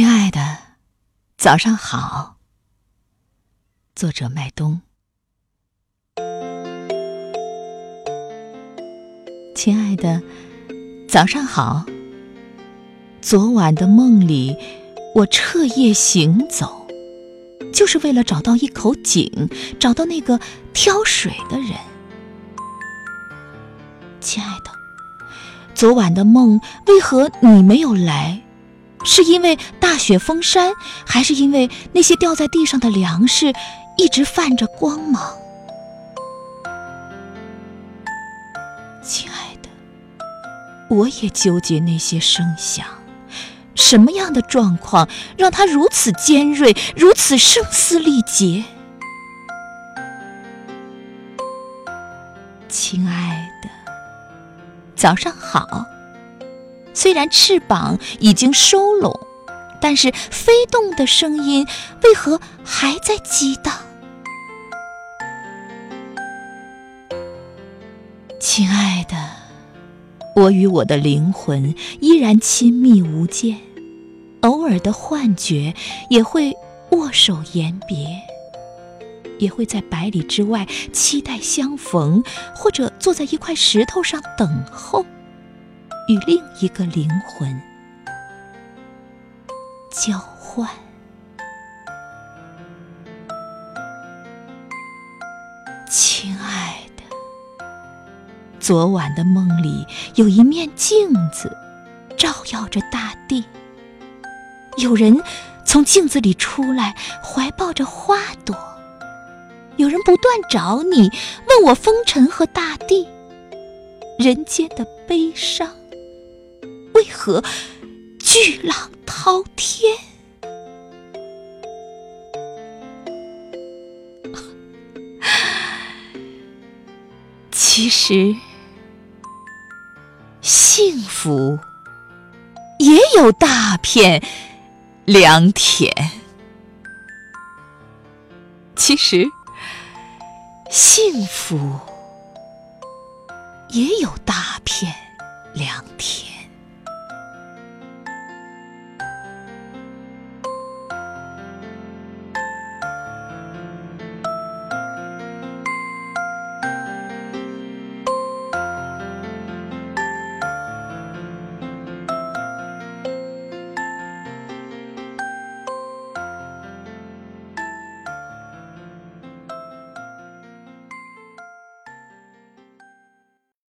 亲爱的，早上好。作者麦冬。亲爱的，早上好。昨晚的梦里，我彻夜行走，就是为了找到一口井，找到那个挑水的人。亲爱的，昨晚的梦为何你没有来？是因为大雪封山，还是因为那些掉在地上的粮食一直泛着光芒？亲爱的，我也纠结那些声响，什么样的状况让它如此尖锐，如此声嘶力竭？亲爱的，早上好。虽然翅膀已经收拢，但是飞动的声音为何还在激荡？亲爱的，我与我的灵魂依然亲密无间，偶尔的幻觉也会握手言别，也会在百里之外期待相逢，或者坐在一块石头上等候。与另一个灵魂交换，亲爱的，昨晚的梦里有一面镜子，照耀着大地。有人从镜子里出来，怀抱着花朵。有人不断找你，问我风尘和大地，人间的悲伤。为何巨浪滔天？其实，幸福也有大片良田。其实，幸福也有大片良田。